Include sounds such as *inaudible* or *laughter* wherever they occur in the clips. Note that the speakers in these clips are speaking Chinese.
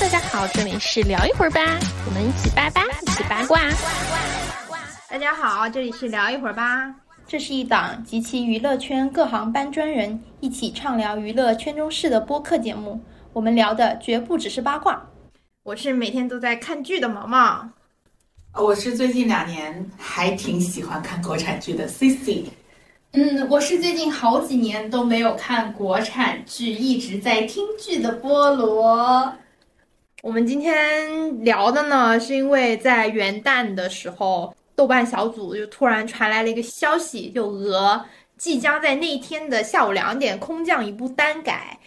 大家好，这里是聊一会儿吧，我们一起八八，一起八卦。大家好，这里是聊一会儿吧，这是一档集齐娱乐圈各行搬砖人一起畅聊娱乐圈中事的播客节目。我们聊的绝不只是八卦。我是每天都在看剧的毛毛，我是最近两年还挺喜欢看国产剧的 C C。嗯，我是最近好几年都没有看国产剧，一直在听剧的菠萝。我们今天聊的呢，是因为在元旦的时候，豆瓣小组就突然传来了一个消息，就俄即将在那一天的下午两点空降一部单改。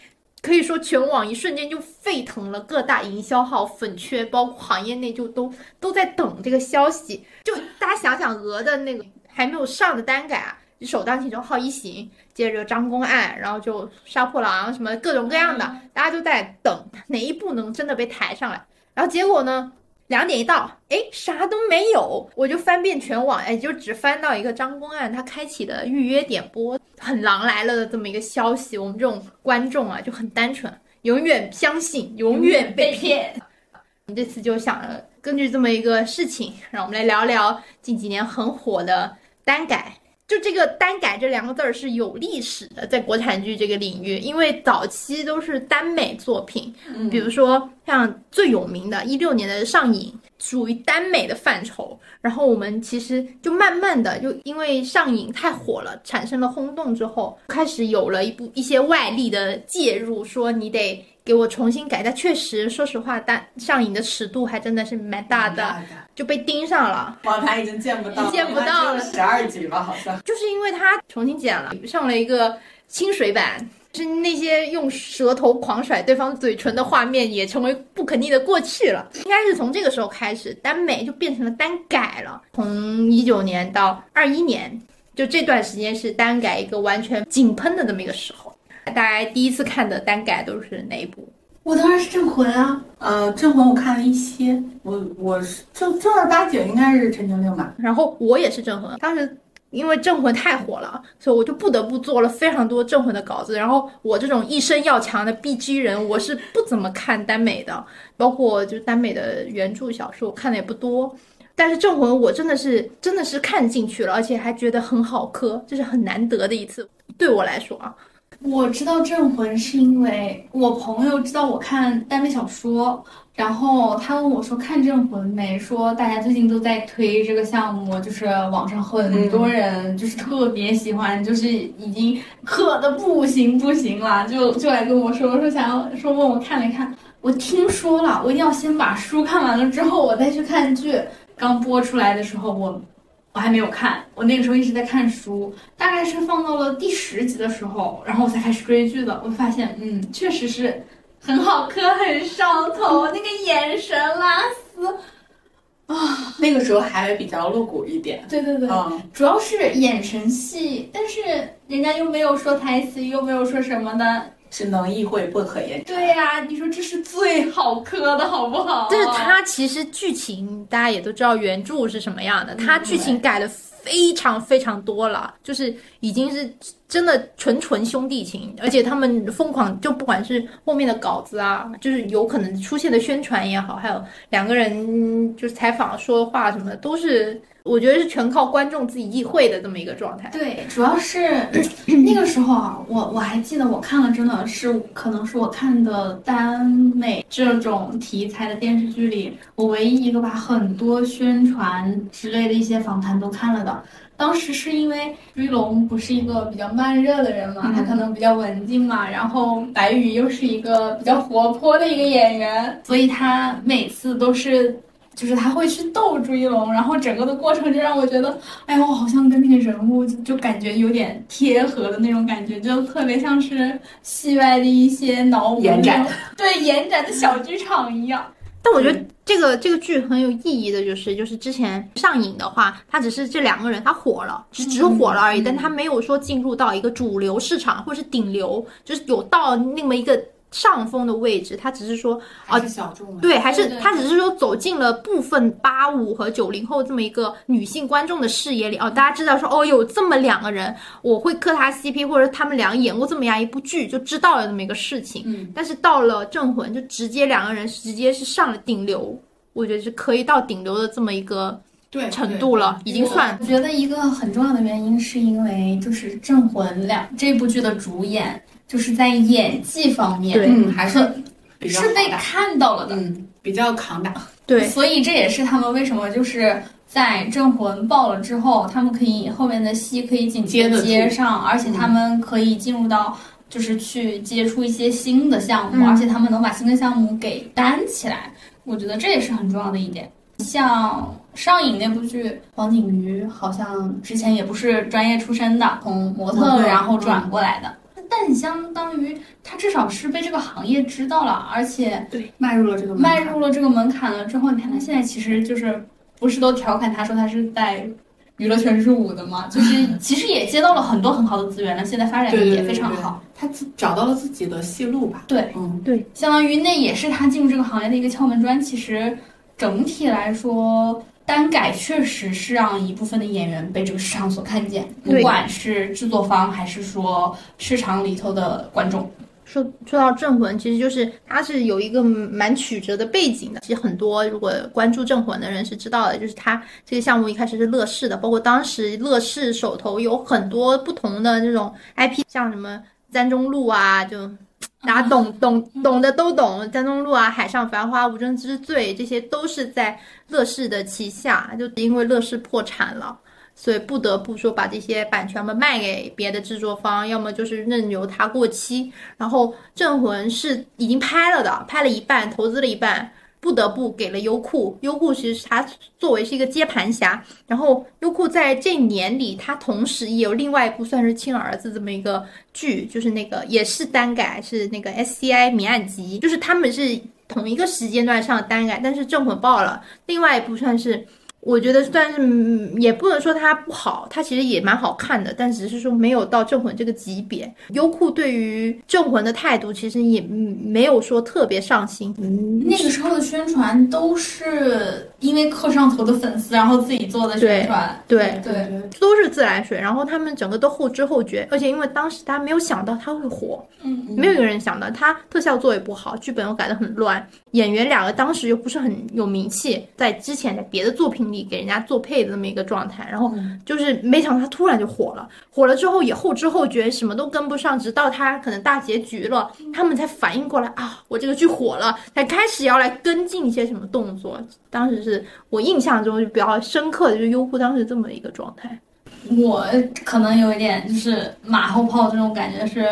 可以说，全网一瞬间就沸腾了，各大营销号、粉圈，包括行业内就都都在等这个消息。就大家想想，鹅的那个还没有上的单改啊，首当其冲《好一行》，接着张公案，然后就杀破狼什么各种各样的，大家都在等哪一部能真的被抬上来。然后结果呢？两点一到，哎，啥都没有，我就翻遍全网，哎，就只翻到一个张公案他开启的预约点播，很狼来了的这么一个消息。我们这种观众啊就很单纯，永远相信，永远被骗。我们这次就想着根据这么一个事情，让我们来聊聊近几年很火的单改。就这个单改这两个字儿是有历史的，在国产剧这个领域，因为早期都是耽美作品，比如说像最有名的一六年的《上瘾》，属于耽美的范畴。然后我们其实就慢慢的就因为《上瘾》太火了，产生了轰动之后，开始有了一部一些外力的介入，说你得。给我重新改，但确实，说实话，但上瘾的尺度还真的是蛮大的，就被盯上了。网盘已经见不到，见不到了，十二集吧，好像。就是因为他重新剪了，上了一个清水版，是那些用舌头狂甩对方嘴唇的画面也成为不可逆的过去了。应该是从这个时候开始，耽美就变成了单改了。从一九年到二一年，就这段时间是单改一个完全井喷的这么一个时候。大家第一次看的单改都是哪一部？我当然是《镇魂》啊。呃，《镇魂》我看了一些，我我是正正儿八经应该是陈情令吧。然后我也是《镇魂》，当时因为《镇魂》太火了，所以我就不得不做了非常多《镇魂》的稿子。然后我这种一身要强的 B G 人，我是不怎么看耽美的，包括就耽美的原著小说，我看的也不多。但是《镇魂》我真的是真的是看进去了，而且还觉得很好磕，这是很难得的一次，对我来说啊。我知道《镇魂》是因为我朋友知道我看耽美小说，然后他问我说看《镇魂》没？说大家最近都在推这个项目，就是网上很多人就是特别喜欢，就是已经渴的不行不行了，就就来跟我说说想要说问我看没看？我听说了，我一定要先把书看完了之后我再去看剧。刚播出来的时候我。我还没有看，我那个时候一直在看书，大概是放到了第十集的时候，然后我才开始追剧的。我发现，嗯，确实是很好磕，很上头，那个眼神拉丝啊，那个时候还比较露骨一点。对对对，主要是眼神戏，但是人家又没有说台词，又没有说什么的。是能意会不可言传。对呀，你说这是最好磕的，好不好？但是它其实剧情大家也都知道原著是什么样的，它剧情改的非常非常多了，就是已经是真的纯纯兄弟情，而且他们疯狂，就不管是后面的稿子啊，就是有可能出现的宣传也好，还有两个人就是采访说话什么的，都是。我觉得是全靠观众自己意会的这么一个状态。对，主要是 *coughs* 那个时候啊，我我还记得我看了，真的是可能是我看的耽美这种题材的电视剧里，我唯一一个把很多宣传之类的一些访谈都看了的。当时是因为朱一龙不是一个比较慢热的人嘛，他可能比较文静嘛，然后白宇又是一个比较活泼的一个演员，所以他每次都是。就是他会去逗朱一龙，然后整个的过程就让我觉得，哎呀，我好像跟那个人物就感觉有点贴合的那种感觉，就特别像是戏外的一些脑补，延展，对延展的小剧场一样。但我觉得这个这个剧很有意义的，就是就是之前上瘾的话，它只是这两个人他火了，只只火了而已，但他没有说进入到一个主流市场或者是顶流，就是有到那么一个。上风的位置，他只是说啊小众。对，还是他只是说走进了部分八五和九零后这么一个女性观众的视野里哦，大家知道说哦有这么两个人，我会磕他 CP，或者他们俩演过这么样一部剧，就知道了这么一个事情。嗯，但是到了《镇魂》，就直接两个人直接是上了顶流，我觉得是可以到顶流的这么一个对程度了，已经算我觉得一个很重要的原因是因为就是《镇魂》两这部剧的主演就是在演技方面嗯，还是比较是被看到了的，嗯，比较扛打。*laughs* 对。所以这也是他们为什么就是在《镇魂》爆了之后，他们可以后面的戏可以紧接接上，而且他们可以进入到就是去接触一些新的项目，嗯。而且他们能把新的项目给担起来，我觉得这也是很重要的一点。像上影那部剧，黄景瑜好像之前也不是专业出身的，从模特模特然后转过来的。但你相当于他至少是被这个行业知道了，而且对迈入了这个门迈入了这个门槛了之后，你看他现在其实就是不是都调侃他说他是在娱乐圈入伍的嘛？*laughs* 就是其实也接到了很多很好的资源了，现在发展的也对对非常好。他自找到了自己的戏路吧。对，嗯，对相当于那也是他进入这个行业的一个敲门砖。其实整体来说，单改确实是让一部分的演员被这个市场所看见，不管是制作方还是说市场里头的观众。说说到《镇魂》，其实就是它是有一个蛮曲折的背景的。其实很多如果关注《镇魂》的人是知道的，就是它这个项目一开始是乐视的，包括当时乐视手头有很多不同的这种 IP，像什么三中路啊，就大家懂懂懂的都懂，江东路啊、海上繁花、无证之罪，这些都是在乐视的旗下，就因为乐视破产了。所以不得不说把这些版权们卖给别的制作方，要么就是任由它过期。然后《镇魂》是已经拍了的，拍了一半，投资了一半，不得不给了优酷。优酷其实它作为是一个接盘侠，然后优酷在这年里，它同时也有另外一部算是亲儿子这么一个剧，就是那个也是单改，是那个 SCI 谜案集，就是他们是同一个时间段上的单改，但是《正混》爆了，另外一部算是。我觉得算是，也不能说它不好，它其实也蛮好看的，但只是说没有到《镇魂》这个级别。优酷对于《镇魂》的态度其实也没有说特别上心，嗯，那个时候的宣传都是因为磕上头的粉丝，然后自己做的宣传。对，对，都是自来水，然后他们整个都后知后觉，而且因为当时大家没有想到他会火，嗯，没有一个人想到他特效做也不好，剧本又改得很乱，演员两个当时又不是很有名气，在之前在别的作品里给人家做配的那么一个状态，然后就是没想到他突然就火了，火了之后也后知后觉，什么都跟不上，直到他可能大结局了，他们才反应过来啊，我这个剧火了，才开始要来跟进一些什么动作。当时是我印象中就比较深刻的，就是优酷当时这么一个状态。我可能有一点就是马后炮这种感觉是。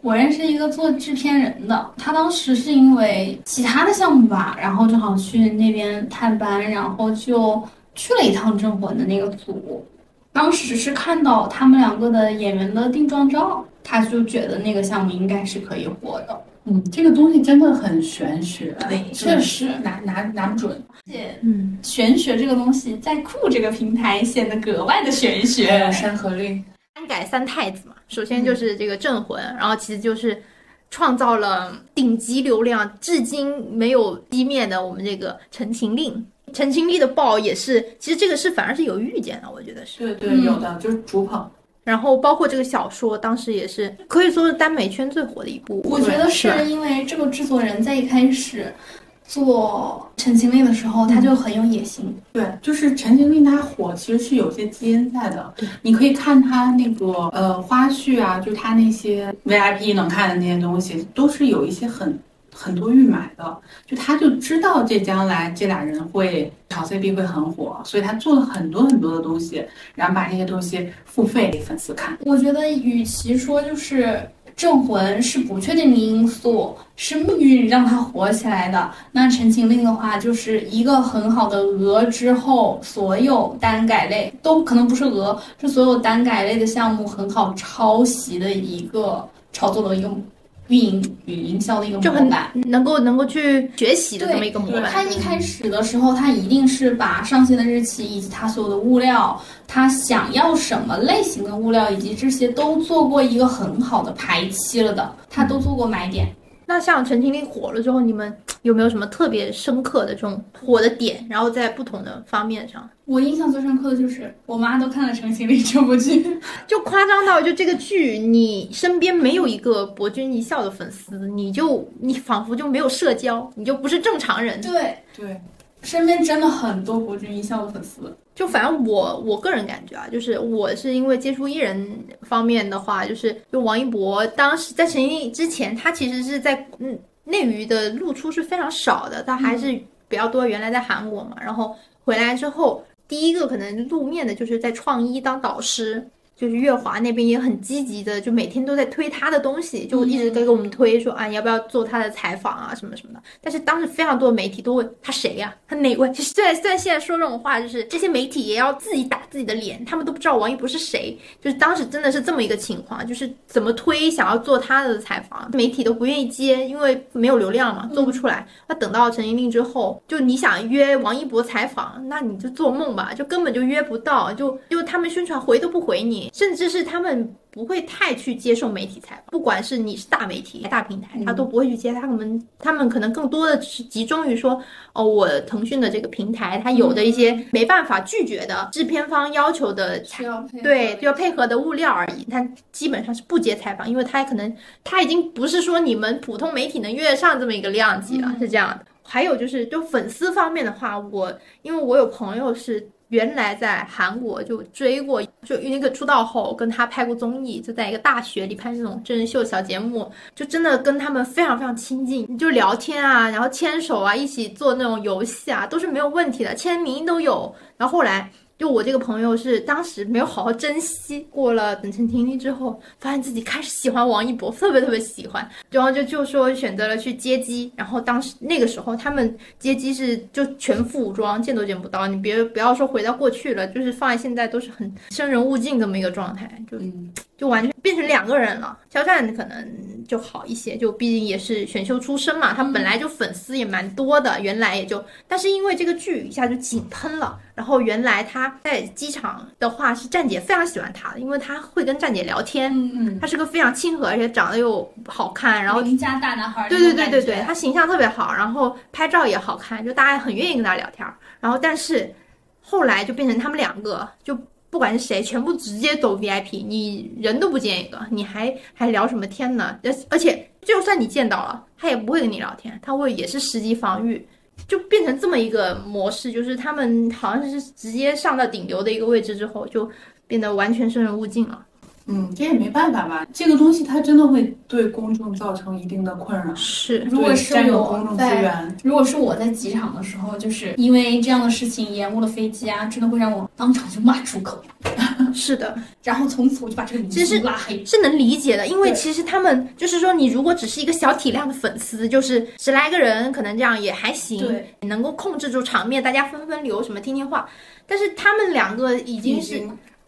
我认识一个做制片人的，他当时是因为其他的项目吧，然后正好去那边探班，然后就去了一趟《镇魂》的那个组。当时是看到他们两个的演员的定妆照，他就觉得那个项目应该是可以火的。嗯，这个东西真的很玄学，对确实拿拿拿不准。而且嗯，玄学这个东西在酷这个平台显得格外的玄还学有。山河令，三改三太子嘛，首先就是这个镇魂，然后其实就是创造了顶级流量，至今没有熄灭的我们这个《陈情令》。《陈情令》的爆也是，其实这个是反而是有预见的，我觉得是。对对，嗯有的就是主捧。然后包括这个小说，当时也是可以说是耽美圈最火的一部。我觉得是因为这个制作人在一开始做《陈情令》的时候，他就很有野心。对，就是《陈情令》它火，其实是有些基因在的。你可以看它那个呃花絮啊，就它那些 VIP 能看的那些东西，都是有一些很很多预买的。就他就知道这将来这俩人会炒 CP 会很火，所以他做了很多很多的东西，然后把这些东西付费给粉丝看。我觉得，与其说就是《镇魂》是不确定的因素，是命运让它火起来的，那《陈情令》的话，就是一个很好的鹅之后，所有单改类都可能不是鹅，是所有单改类的项目很好抄袭的一个炒作的一个运营与营销的一个模板。能够能够去学习的这么一个模板。他一开始的时候，他一定是把上线的日期以及它所有的物料，它想要什么类型的物料，以及这些都做过一个很好的排期了的，他都做过买点。那像陈情令火了之后，你们有没有什么特别深刻的这种火的点？然后在不同的方面上，我印象最深刻的就是我妈都看了《陈情令》这部剧，*laughs* 就夸张到就这个剧，你身边没有一个博君一笑的粉丝，你就你仿佛就没有社交，你就不是正常人。对，对，身边真的很多博君一笑的粉丝。就反正我我个人感觉啊，就是我是因为接触艺人方面的话，就是就王一博当时在陈情令之前，他其实是在嗯内娱的露出是非常少的，他还是比较多原来在韩国嘛，然后回来之后，第一个可能露面的就是在创一当导师。就是月华那边也很积极的，就每天都在推他的东西，就一直在给我们推说啊，你要不要做他的采访啊，什么什么的。但是当时非常多的媒体都问他谁呀、他哪位？其 *laughs* 实虽然虽然现在说这种话，就是这些媒体也要自己打自己的脸，他们都不知道王一博是谁。就是当时真的是这么一个情况，就是怎么推想要做他的采访，媒体都不愿意接，因为没有流量嘛，做不出来。那等到陈情令之后，就你想约王一博采访，那你就做梦吧，就根本就约不到，就就他们宣传回都不回你，甚至是他们不会太去接受媒体采访，不管是你是大媒体、大平台，他都不会去接。他们他们可能更多的是集中于说，哦，我腾讯的这个平台，它有的一些没办法拒绝的制片方要求的对，就要配合的物料而已。他基本上是不接采访，因为他可能他已经不是说你们普通媒体能约得上这么一个量级了，是这样的。还有就是，就粉丝方面的话，我因为我有朋友是原来在韩国就追过，就那个出道后跟他拍过综艺，就在一个大学里拍那种真人秀小节目，就真的跟他们非常非常亲近，就聊天啊，然后牵手啊，一起做那种游戏啊，都是没有问题的，签名都有。然后后来。就我这个朋友是当时没有好好珍惜，过了等陈婷婷之后，发现自己开始喜欢王一博，特别特别喜欢，然后就就说选择了去接机，然后当时那个时候他们接机是就全副武装，见都见不到，你别不要说回到过去了，就是放在现在都是很生人勿近这么一个状态，就就完全变成两个人了。肖战可能就好一些，就毕竟也是选秀出身嘛，他本来就粉丝也蛮多的，原来也就，但是因为这个剧一下就井喷了。然后原来他在机场的话是站姐非常喜欢他的，因为他会跟站姐聊天，嗯嗯，他是个非常亲和，而且长得又好看，然后邻家大男孩儿对对对对对，他形象特别好，然后拍照也好看，就大家很愿意跟他聊天儿。然后但是后来就变成他们两个，就不管是谁，全部直接走 VIP，你人都不见一个，你还还聊什么天呢？而而且就算你见到了，他也不会跟你聊天，他会也是十级防御。就变成这么一个模式，就是他们好像是直接上到顶流的一个位置之后，就变得完全生人勿近了。嗯，这也没办法吧，这个东西它真的会对公众造成一定的困扰。是，如果是我公众资在源，如果是我在机场的时候，就是因为这样的事情延误了飞机啊，真的会让我当场就骂出口，*laughs* 是的，然后从此我就把这个明星拉黑。是能理解的，因为其实他们就是说，你如果只是一个小体量的粉丝，就是十来个人，可能这样也还行，对，能够控制住场面，大家纷纷留，什么听听话。但是他们两个已经是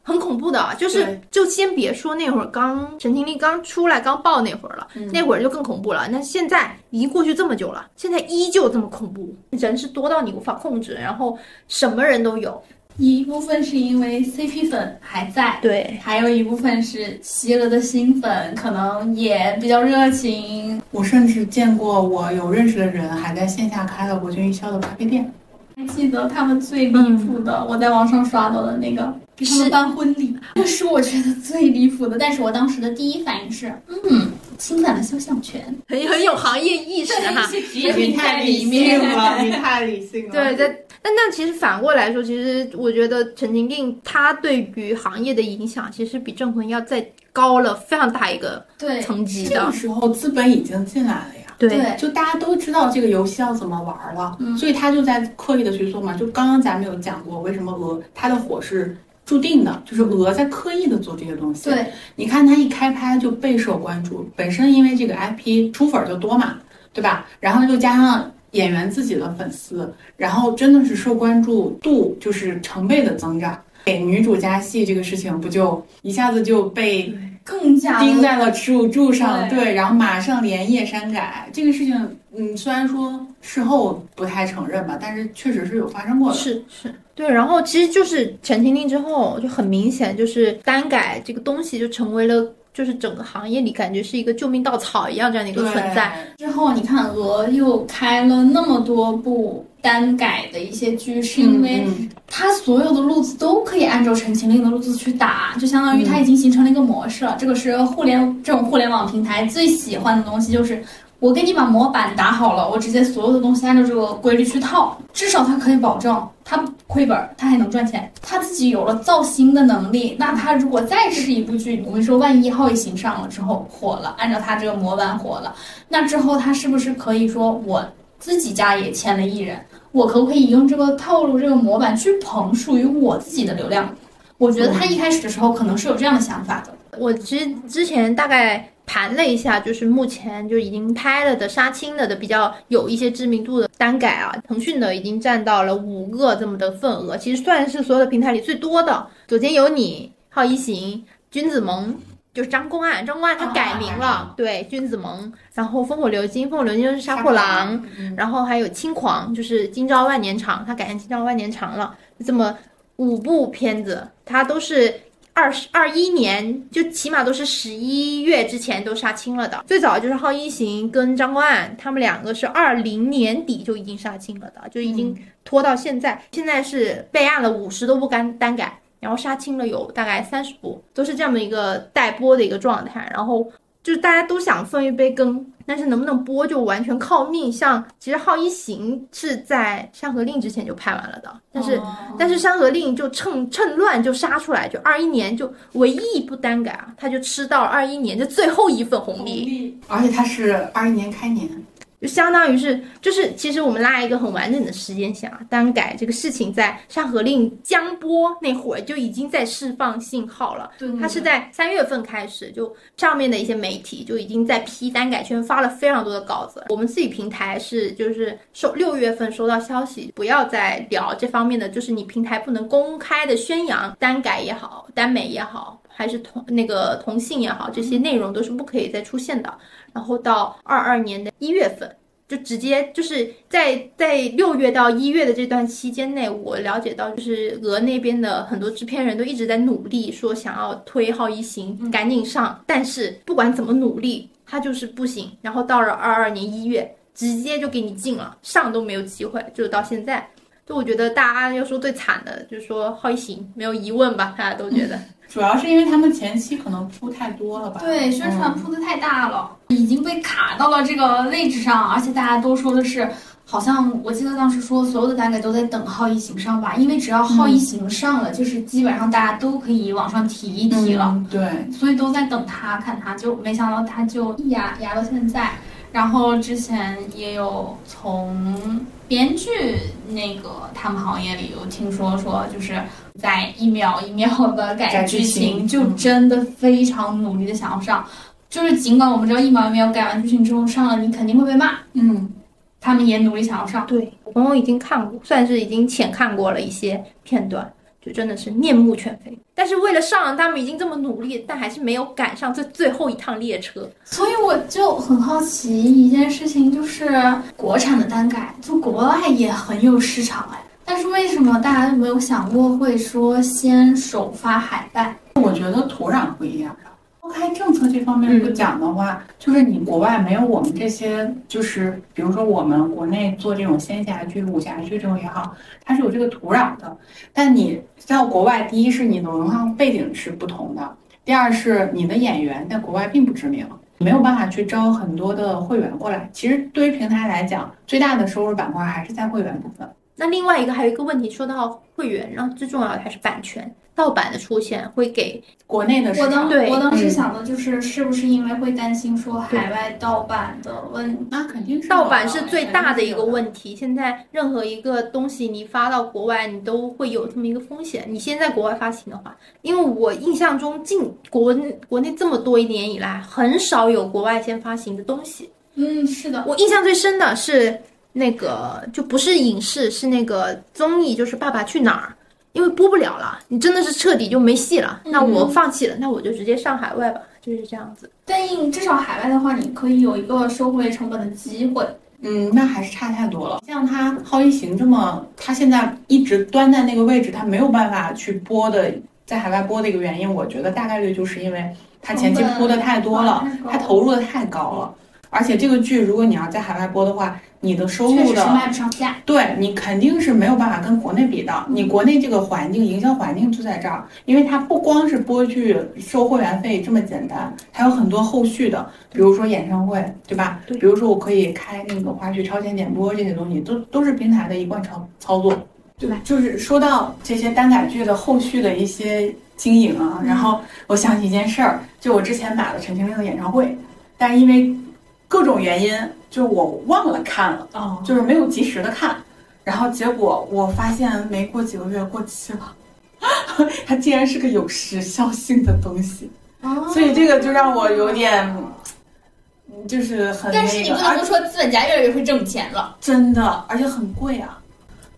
很恐怖的，就是就先别说那会儿刚陈情令刚出来刚爆那会儿了，那会儿就更恐怖了。那现在已经过去这么久了，现在依旧这么恐怖，人是多到你无法控制，然后什么人都有。一部分是因为 CP 粉还在，对，还有一部分是吸了的新粉，可能也比较热情。我甚至见过我有认识的人还在线下开了国君一笑的咖啡店。还记得他们最离谱的，我在网上刷到的那个给他们办婚礼，*laughs* 那是我觉得最离谱的。但是我当时的第一反应是，嗯，侵犯了肖像权，很很有行业意识哈。一些职业病在里面。了，你太理性了。对，但但但其实反过来说，其实我觉得陈情令它对于行业的影响，其实比郑魂要再高了非常大一个对，层级的这个。时候资本已经进来了呀。对就大家都知道这个游戏要怎么玩了，所以他就在刻意的去做嘛。就刚刚咱们有讲过，为什么鹅它的火是注定的，就是鹅在刻意的做这些东西。对，你看它一开拍就备受关注，本身因为这个 IP 出粉儿就多嘛，对吧？然后又加上演员自己的粉丝，然后真的是受关注度就是成倍的增长。给女主加戏这个事情，不就一下子就被更加钉在了耻辱柱上，对对，然后马上连夜删改这个事情，嗯，虽然说事后不太承认吧，但是确实是有发生过的。是是，对，然后其实就是陈情令之后，就很明显就是单改这个东西就成为了就是整个行业里感觉是一个救命稻草一样这样的一个存在。之后你看鹅又开了那么多部单改的一些剧，是因为它所有的路子都可以按照《陈情令》的路子去打，就相当于它已经形成了一个模式了。这个是互联这种互联网平台最喜欢的东西，就是。我给你把模板打好了，我直接所有的东西按照这个规律去套，至少它可以保证它亏本，它还能赚钱。他自己有了造星的能力，那他如果再是一部剧，我们说万一《好一行》上了之后火了，按照他这个模板火了，那之后他是不是可以说我自己家也签了艺人，我可不可以用这个套路、这个模板去捧属于我自己的流量？我觉得他一开始的时候可能是有这样的想法的。我其实之前大概。盘了一下，就是目前就已经拍了的杀青了的比较有一些知名度的单改啊，腾讯的已经占到了五个这么的份额，其实算是所有的平台里最多的。左肩有你、好一行、君子盟，就是张公案，张公案他改名了，对，君子盟。然后烽火流金，烽火流金就是杀破狼，然后还有轻狂，就是今朝万年长，他改成今朝万年长了。这么五部片子，它都是。二十二一年，就起码都是十一月之前都杀青了的。最早就是浩一行跟张公案，他们两个是二零年底就已经杀青了的，就已经拖到现在。现在是备案了五十多部单单改，然后杀青了有大概三十部，都是这么一个待播的一个状态。然后就是大家都想分一杯羹。但是能不能播就完全靠命。像其实《浩一行》是在《山河令》之前就拍完了的，但是但是《山河令》就趁趁乱就杀出来，就二一年就唯一一部单改啊，他就吃到了二一年的最后一份红利，而且他是二一年开年。就相当于是，就是其实我们拉一个很完整的时间线啊，单改这个事情在《山河令》江波那会儿就已经在释放信号了。对，它是在三月份开始，就上面的一些媒体就已经在批单改圈发了非常多的稿子。我们自己平台是就是收六月份收到消息，不要再聊这方面的，就是你平台不能公开的宣扬单改也好，耽美也好，还是同那个同性也好，这些内容都是不可以再出现的。然后到二二年的一月份，就直接就是在在六月到一月的这段期间内，我了解到，就是俄那边的很多制片人都一直在努力，说想要推《好一行》赶紧上，但是不管怎么努力，他就是不行。然后到了二二年一月，直接就给你禁了，上都没有机会，就到现在。就我觉得大家要说最惨的，就是说《浩一行》没有疑问吧，大家都觉得。*laughs* 主要是因为他们前期可能铺太多了吧？对，宣传铺的太大了，已经被卡到了这个位置上，而且大家都说的是，好像我记得当时说所有的单改都在等《浩一行》上吧，因为只要《浩一行》上了，就是基本上大家都可以往上提一提了。对，所以都在等他看他，就没想到他就一压压到现在。然后之前也有从编剧那个他们行业里有听说说，就是在一秒一秒的改剧情，就真的非常努力的想要上。就是尽管我们知道一秒一秒改完剧情之后上了，你肯定会被骂，嗯，他们也努力想要上。对我朋友已经看过，算是已经浅看过了一些片段。就真的是面目全非，但是为了上，他们已经这么努力，但还是没有赶上这最后一趟列车。所以我就很好奇一件事情，就是国产的单改就国外也很有市场哎，但是为什么大家都没有想过会说先首发海外？我觉得土壤不一样。抛开政策这方面不讲的话，就是你国外没有我们这些，就是比如说我们国内做这种仙侠剧、武侠剧这种也好，它是有这个土壤的。但你在国外，第一是你的文化背景是不同的，第二是你的演员在国外并不知名，没有办法去招很多的会员过来。其实对于平台来讲，最大的收入板块还是在会员部分。那另外一个还有一个问题，说到会员，然后最重要的还是版权。盗版的出现会给国内的我当对，我当时想的就是是不是因为会担心说海外盗版的问，那肯定是盗版是最大的一个问题。现在任何一个东西你发到国外，你都会有这么一个风险。你先在国外发行的话，因为我印象中近国国内这么多一年以来，很少有国外先发行的东西。嗯，是的，我印象最深的是那个就不是影视，是那个综艺，就是《爸爸去哪儿》。因为播不了了，你真的是彻底就没戏了。那我放弃了，那我就直接上海外吧，就是这样子。但至少海外的话，你可以有一个收回成本的机会。嗯，那还是差太多了。像他《好一行》这么，他现在一直端在那个位置，他没有办法去播的在海外播的一个原因，我觉得大概率就是因为他前期铺的太多了，他投入的太高了。而且这个剧，如果你要在海外播的话，你的收入的卖不上价，对你肯定是没有办法跟国内比的。你国内这个环境、营销环境就在这儿，因为它不光是播剧收会员费这么简单，还有很多后续的，比如说演唱会，对吧？对。比如说我可以开那个花絮超前点播这些东西，都都是平台的一贯操操作。对吧，就是说到这些单改剧的后续的一些经营啊，然后我想起一件事儿，就我之前买了陈情令的演唱会，但是因为。各种原因，就我忘了看了，哦，就是没有及时的看，然后结果我发现没过几个月过期了，*laughs* 它竟然是个有时效性的东西，哦，所以这个就让我有点，就是很，但是你不能说资本家越来越会挣钱了，真的，而且很贵啊，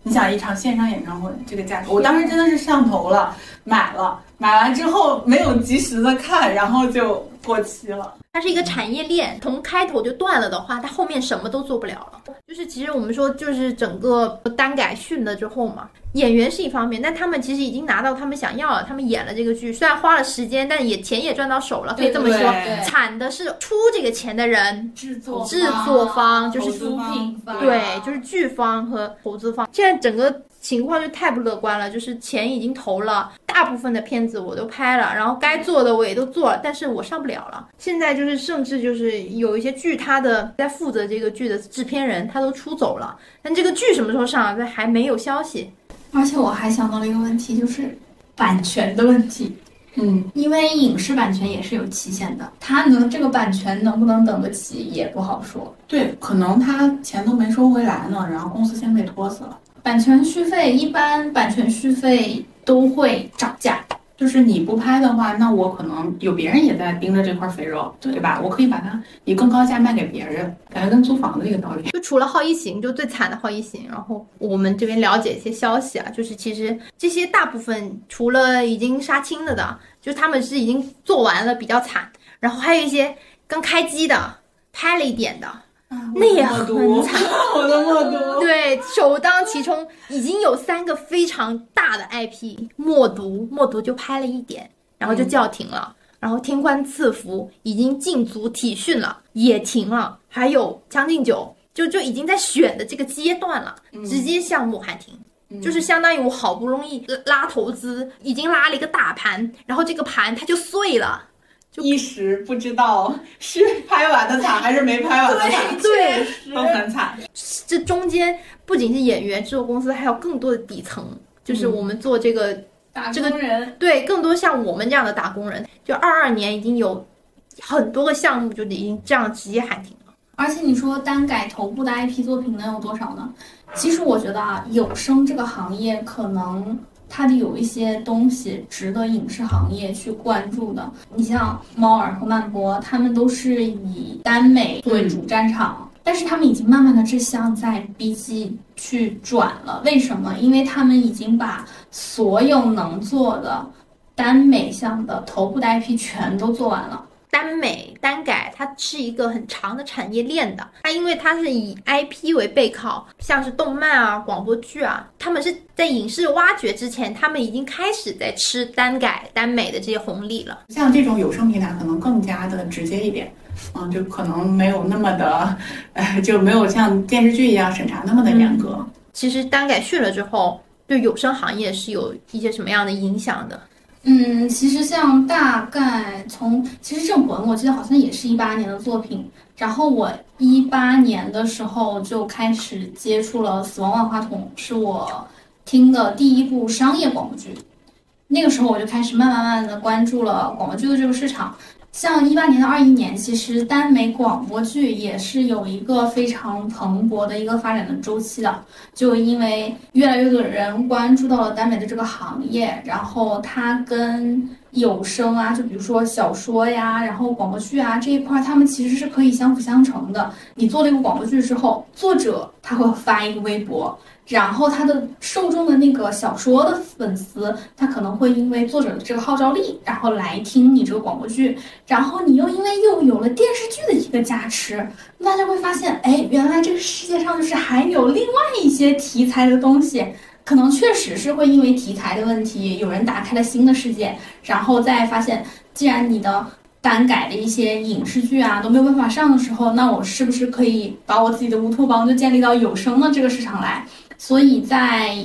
你想一场线上演唱会这个价格，我当时真的是上头了，买了，买完之后没有及时的看，然后就过期了。它是一个产业链，从开头就断了的话，它后面什么都做不了了。就是其实我们说，就是整个单改训了之后嘛，演员是一方面，但他们其实已经拿到他们想要了，他们演了这个剧，虽然花了时间，但也钱也赚到手了，可以这么说。惨的是出这个钱的人，制作制作方就是出品方，对，就是剧方和投资方。现在整个。情况就太不乐观了，就是钱已经投了，大部分的片子我都拍了，然后该做的我也都做了，但是我上不了了。现在就是甚至就是有一些剧，他的在负责这个剧的制片人他都出走了，但这个剧什么时候上，这还没有消息。而且我还想到了一个问题，就是版权的问题。嗯，因为影视版权也是有期限的，他能这个版权能不能等得起也不好说。对，可能他钱都没收回来呢，然后公司先被拖死了。版权续费一般，版权续费都会涨价。就是你不拍的话，那我可能有别人也在盯着这块肥肉，对吧？我可以把它以更高价卖给别人，感觉跟租房子一个道理。就除了《好一行》，就最惨的《好一行》，然后我们这边了解一些消息啊，就是其实这些大部分除了已经杀青了的，就他们是已经做完了，比较惨。然后还有一些刚开机的，拍了一点的。那也很惨，我的默读。*laughs* *laughs* 对，首当其冲，已经有三个非常大的 IP，默读，默读就拍了一点，然后就叫停了。然后天官赐福已经进组体训了，也停了。还有将进酒，就就已经在选的这个阶段了，直接项目喊停，就是相当于我好不容易拉投资，已经拉了一个大盘，然后这个盘它就碎了。一时不知道 *laughs* 是拍完的惨还是没拍完的惨，对，都很惨。这中间不仅是演员、制作公司，还有更多的底层，就是我们做这个打工人。对，更多像我们这样的打工人。就二二年已经有很多个项目就已经这样直接喊停了。而且你说单改头部的 IP 作品能有多少呢？其实我觉得啊，有声这个行业可能。它的有一些东西值得影视行业去关注的，你像猫耳和曼博，他们都是以耽美作为主战场，但是他们已经慢慢的这项在 B G 去转了。为什么？因为他们已经把所有能做的耽美项的头部的 IP 全都做完了。耽美单改，它是一个很长的产业链的。它因为它是以 IP 为背靠，像是动漫啊、广播剧啊，他们是在影视挖掘之前，他们已经开始在吃单改单美的这些红利了。像这种有声平台可能更加的直接一点，嗯，就可能没有那么的，呃，就没有像电视剧一样审查那么的严格。其实单改续了之后，对有声行业是有一些什么样的影响的？嗯，其实像大概从其实《镇魂》，我记得好像也是一八年的作品。然后我一八年的时候就开始接触了《死亡万花筒》，是我听的第一部商业广播剧。那个时候我就开始慢慢慢的关注了广播剧的这个市场。像一八年到二一年，其实耽美广播剧也是有一个非常蓬勃的一个发展的周期的，就因为越来越多的人关注到了耽美的这个行业，然后它跟有声啊，就比如说小说呀，然后广播剧啊这一块，他们其实是可以相辅相成的。你做了一个广播剧之后，作者他会发一个微博。然后他的受众的那个小说的粉丝，他可能会因为作者的这个号召力，然后来听你这个广播剧，然后你又因为又有了电视剧的一个加持，大家会发现，哎，原来这个世界上就是还有另外一些题材的东西，可能确实是会因为题材的问题，有人打开了新的世界，然后再发现，既然你的单改的一些影视剧啊都没有办法上的时候，那我是不是可以把我自己的乌托邦就建立到有声的这个市场来？所以在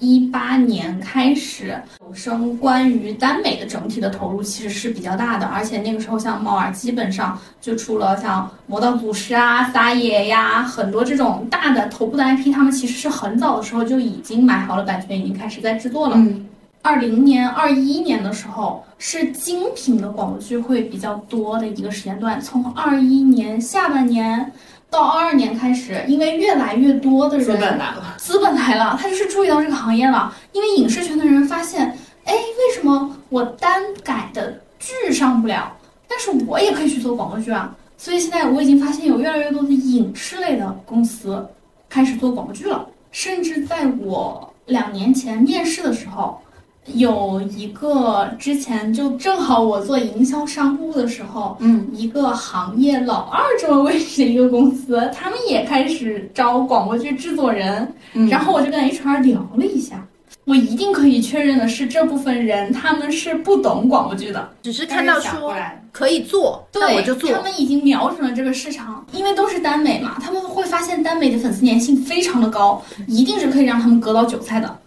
一八年开始，有声关于耽美的整体的投入其实是比较大的，而且那个时候像猫耳基本上就出了像《魔道祖师》啊、撒野呀，很多这种大的头部的 IP，他们其实是很早的时候就已经买好了版权，已经开始在制作了。嗯，二零年、二一年的时候是精品的广播剧会比较多的一个时间段，从二一年下半年到二二年开始，因为越来越多的人资本来了，资本来了，他就是注意到这个行业了。因为影视圈的人发现，哎，为什么我单改的剧上不了，但是我也可以去做广播剧啊？所以现在我已经发现有越来越多的影视类的公司开始做广播剧了，甚至在我两年前面试的时候。有一个之前就正好我做营销商务的时候，嗯，一个行业老二这么位置的一个公司，他们也开始招广播剧制作人，嗯。然后我就跟 HR 聊了一下，我一定可以确认的是，这部分人他们是不懂广播剧的，只是看到说来可以做，对，我就做。他。们已经瞄准了这个市场，因为都是耽美嘛，他们会发现耽美的粉丝粘性非常的高，一定是可以让他们割到韭菜的。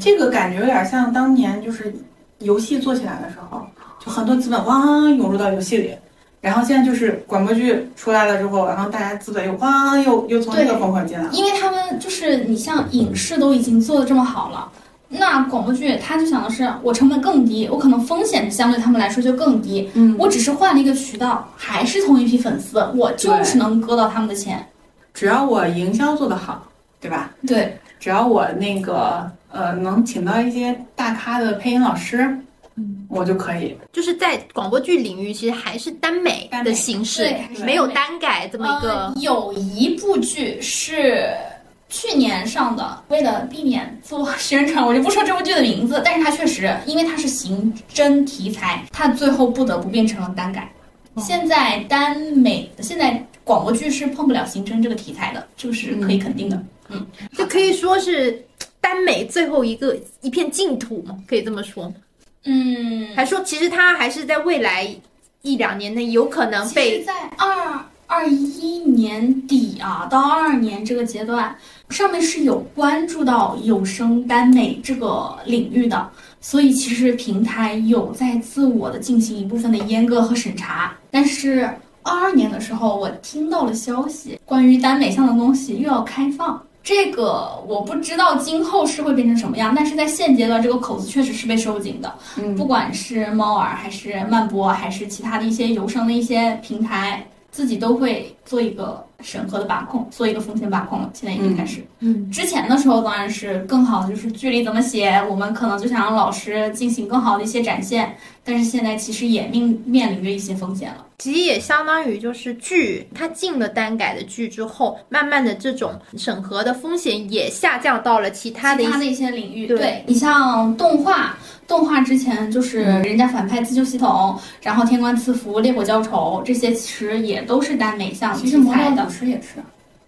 这个感觉有点像当年就是游戏做起来的时候，就很多资本哇涌入到游戏里，然后现在就是广播剧出来了之后，然后大家资本又哇又又从这个对风口进来了。因为他们就是你像影视都已经做的这么好了，那广播剧他就想的是我成本更低，我可能风险相对他们来说就更低，嗯，我只是换了一个渠道，还是同一批粉丝，我就是能割到他们的钱。只要我营销做得好，对吧？对，只要我那个呃能请到一些大咖的配音老师，嗯我就可以。就是在广播剧领域，其实还是耽美的形式对，没有耽改这么一个呃。有一部剧是去年上的，为了避免做宣传，我就不说这部剧的名字，但是它确实，因为它是刑侦题材，它最后不得不变成了单改。现在耽美，现在广播剧是碰不了刑侦这个题材的，这个是可以肯定的。嗯就可以说是耽美最后一个一片净土嘛，可以这么说吗？嗯，还说其实它还是在未来一两年内有可能，被在二二一年底啊到二二年这个阶段，上面是有关注到有声耽美这个领域的，所以其实平台有在自我的进行一部分的阉割和审查。但是二二年的时候，我听到了消息，关于耽美向的东西又要开放。这个我不知道今后是会变成什么样，但是在现阶段，这个口子确实是被收紧的。嗯不管是猫耳还是漫播，还是其他的一些有声的一些平台，自己都会做一个审核的把控，做一个风险把控了。现在已经开始。嗯之前的时候当然是更好的，就是剧里怎么写，我们可能就想让老师进行更好的一些展现。但是现在其实也面面临着一些风险了。其实也相当于就是剧，它进了单改的剧之后，慢慢的这种审核的风险也下降到了其他的一些其他的一些领域，对。你像动画，动画之前就是人家反派自救系统，然后天官赐福、烈火浇愁这些，其实也都是耽美向题其实《魔道祖。师》也是，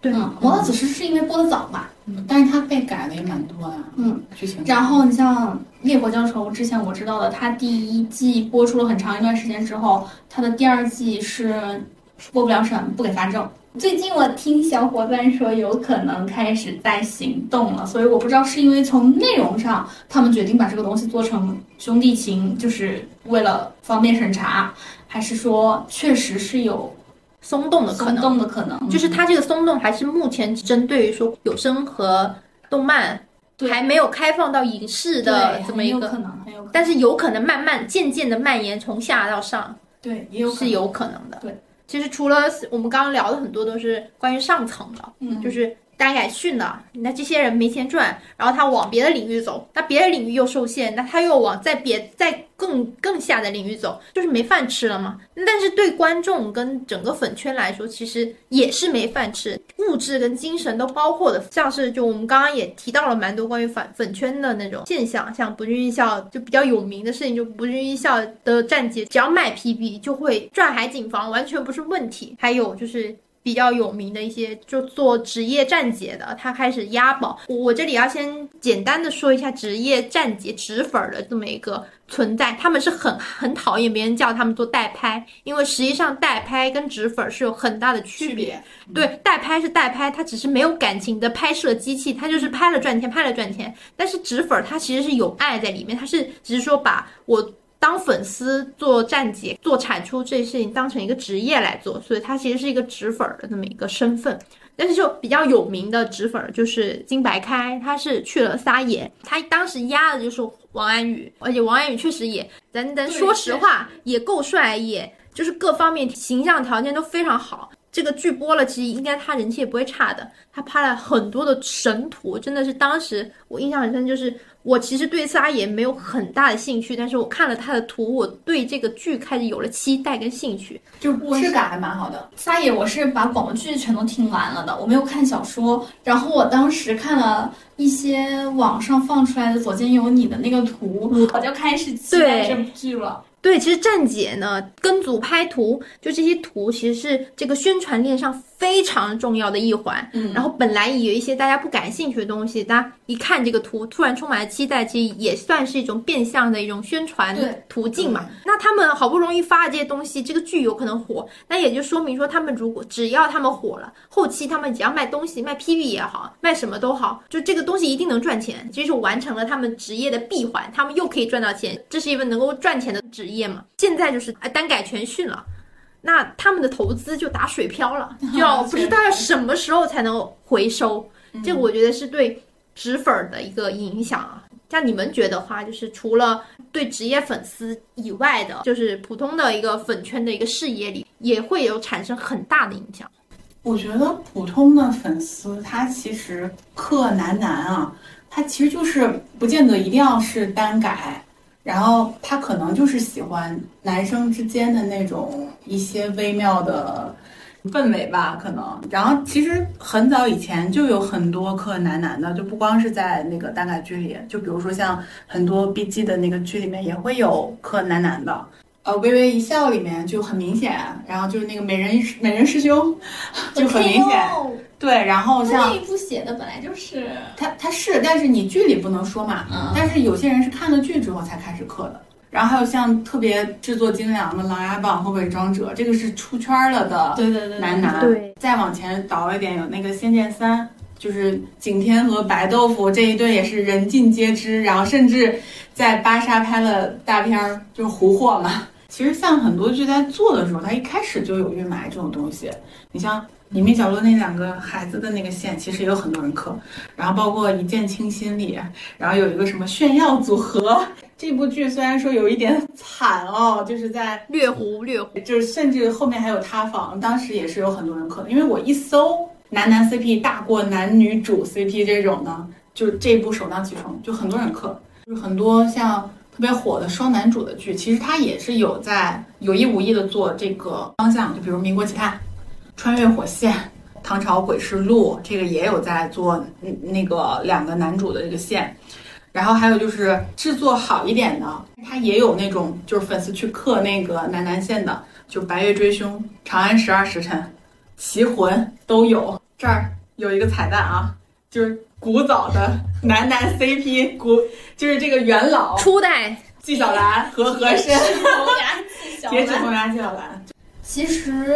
对嗯，魔道祖师是因为播的早嘛，但是它被改的也蛮多的，嗯，剧情。然后你像烈火浇愁，之前我知道的，它第一季播出了很长一段时间之后，它的第二季是过不了审，不给发证。最近我听小伙伴说，有可能开始在行动了，所以我不知道是因为从内容上他们决定把这个东西做成兄弟情，就是为了方便审查，还是说确实是有松动的可能松能。动的可能。就是它这个松动还是目前针对于说有声和动漫，对还没有开放到影视的这么一个，很有可能，很有可能，但是有可能慢慢渐渐的蔓延从下到上，对，也有是有可能的。对，其实除了我们刚刚聊的很多都是关于上层的，嗯就是单改训的，那这些人没钱赚，然后他往别的领域走，那别的领域又受限，那他又往在别在更更下的领域走，就是没饭吃了嘛。但是对观众跟整个粉圈来说，其实也是没饭吃，物质跟精神都包括的。像是就我们刚刚也提到了蛮多关于粉粉圈的那种现象，像不孕艺校就比较有名的事情，就不孕艺校的站姐只要卖 PB 就会赚海景房，完全不是问题。还有就是。比较有名的一些就做职业站姐的，他开始押宝。我这里要先简单的说一下职业站姐纸粉儿的这么一个存在，他们是很很讨厌别人叫他们做代拍，因为实际上代拍跟纸粉儿是有很大的区别。对，代拍是代拍，他只是没有感情的拍摄机器，他就是拍了赚钱，拍了赚钱。但是纸粉儿它其实是有爱在里面，他是只是说把我。当粉丝做站姐、做产出这些事情当成一个职业来做，所以他其实是一个纸粉儿的那么一个身份。但是就比较有名的纸粉儿就是金白开，他是去了撒野，他当时压的就是王安宇，而且王安宇确实也，咱咱说实话也够帅，也就是各方面形象条件都非常好。这个剧播了，其实应该他人气也不会差的。他拍了很多的神图，真的是当时我印象很深，就是我其实对撒野没有很大的兴趣，但是我看了他的图，我对这个剧开始有了期待跟兴趣。就故事感还蛮好的。撒野我是把广播剧全都听完了的，我没有看小说。然后我当时看了一些网上放出来的《左肩有你》的那个图，我就开始期待这部剧了。对，其实站姐呢跟组拍图，就这些图其实是这个宣传链上非常重要的一环。嗯，然后本来有一些大家不感兴趣的东西，大家一看这个图，突然充满了期待，其实也算是一种变相的一种宣传途径嘛。那他们好不容易发的这些东西，这个剧有可能火，那也就说明说他们如果只要他们火了，后期他们只要卖东西，卖 PV 也好，卖什么都好，就这个东西一定能赚钱，这就是完成了他们职业的闭环，他们又可以赚到钱，这是一份能够赚钱的职。业嘛，现在就是啊单改全训了，那他们的投资就打水漂了，*laughs* 就不知道要什么时候才能回收。这个我觉得是对纸粉的一个影响啊。像你们觉得话，就是除了对职业粉丝以外的，就是普通的一个粉圈的一个事业里，也会有产生很大的影响。我觉得普通的粉丝他其实克男男啊，他其实就是不见得一定要是单改。然后他可能就是喜欢男生之间的那种一些微妙的氛围吧，可能。然后其实很早以前就有很多磕男男的，就不光是在那个耽改剧里，就比如说像很多 BG 的那个剧里面也会有磕男男的。呃，微微一笑里面就很明显，然后就是那个美人美人师兄 *laughs* 就很明显。对，然后像那一部写的本来就是他，他是，但是你剧里不能说嘛。嗯。但是有些人是看了剧之后才开始磕的。然后还有像特别制作精良的《琅琊榜》和《伪装者》，这个是出圈了的。对对对。男男。对。再往前倒一点，有那个《仙剑三》，就是景天和白豆腐这一对也是人尽皆知。然后甚至在芭莎拍了大片儿，就是胡货嘛。其实像很多剧在做的时候，他一开始就有预埋这种东西。你像。隐秘角落那两个孩子的那个线，其实也有很多人磕，然后包括一见倾心里，然后有一个什么炫耀组合。*laughs* 这部剧虽然说有一点惨哦，就是在略糊略糊，就是甚至后面还有塌房，当时也是有很多人磕的。因为我一搜男男 CP 大过男女主 CP 这种呢，就这一部首当其冲，就很多人磕。就是很多像特别火的双男主的剧，其实他也是有在有意无意的做这个方向，就比如《民国奇探》。穿越火线，唐朝诡事录，这个也有在做，那个两个男主的这个线，然后还有就是制作好一点的，它也有那种就是粉丝去刻那个男男线的，就白月追凶、长安十二时辰、奇魂都有。这儿有一个彩蛋啊，就是古早的男男 CP，古就是这个元老初代纪晓岚和和珅，铁齿铜牙纪晓岚。其实。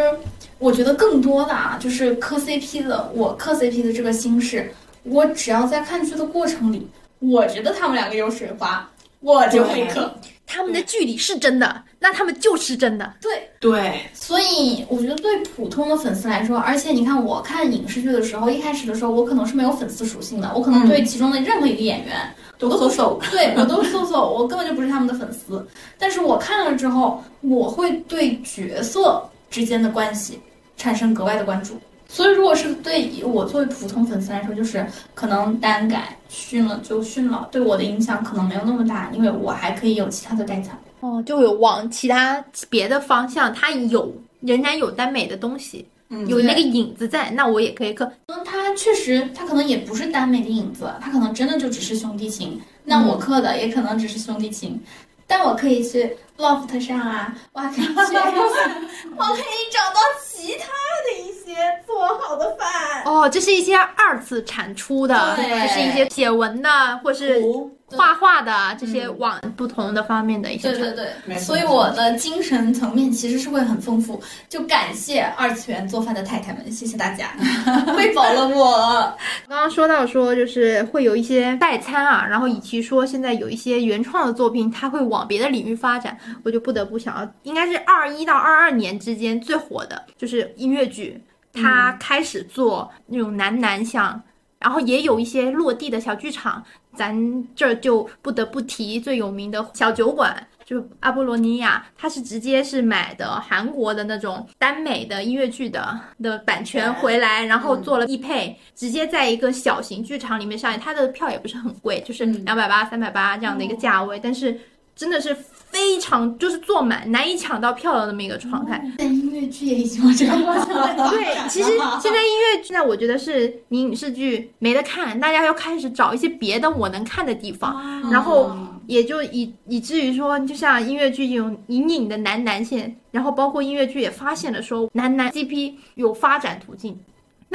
我觉得更多的啊，就是磕 CP 的。我磕 CP 的这个心事，我只要在看剧的过程里，我觉得他们两个有水花，我就会磕。他们的剧里是真的，那他们就是真的。对对，所以我觉得对普通的粉丝来说，而且你看，我看影视剧的时候，一开始的时候，我可能是没有粉丝属性的，我可能对其中的任何一个演员都搜搜，*laughs* 对我都搜搜，我根本就不是他们的粉丝。但是我看了之后，我会对角色。之间的关系产生格外的关注，所以如果是对我作为普通粉丝来说，就是可能单改训了就训了，对我的影响可能没有那么大，因为我还可以有其他的代餐。哦，就有往其他别的方向，它有仍然有耽美的东西，有那个影子在，那我也可以磕。嗯，它确实，它可能也不是耽美的影子，它可能真的就只是兄弟情，那我磕的也可能只是兄弟情。但我可以去 loft 上啊，我还可以去，我可以找到其他的一些。做好的饭。哦，这是一些二次产出的，对就是一些写文的或是画画的这些往不同的方面的一些对对对，所以我的精神层面其实是会很丰富，就感谢二次元做饭的太太们，谢谢大家，*laughs* 喂饱了我。刚刚说到说，就是会有一些代餐啊，然后以及说现在有一些原创的作品，它会往别的领域发展，我就不得不想要，应该是二一到二二年之间最火的就是音乐剧，它开始做那种男男向，然后也有一些落地的小剧场，咱这儿就不得不提最有名的小酒馆。就阿波罗尼亚，它是直接是买的韩国的那种耽美的音乐剧的的版权回来，然后做了易配，直接在一个小型剧场里面上演。它的票也不是很贵，就是两百八、三百八这样的一个价位，但是真的是非常就是坐满，难以抢到票的那么一个状态。但音乐剧也已经往这个方向在发展对，其实现在音乐剧呢，我觉得是你影视剧没得看，大家要开始找一些别的我能看的地方，然后也就以以至于说，就像音乐剧这种隐隐的男男线，然后包括音乐剧也发现了说男男 CP 有发展途径，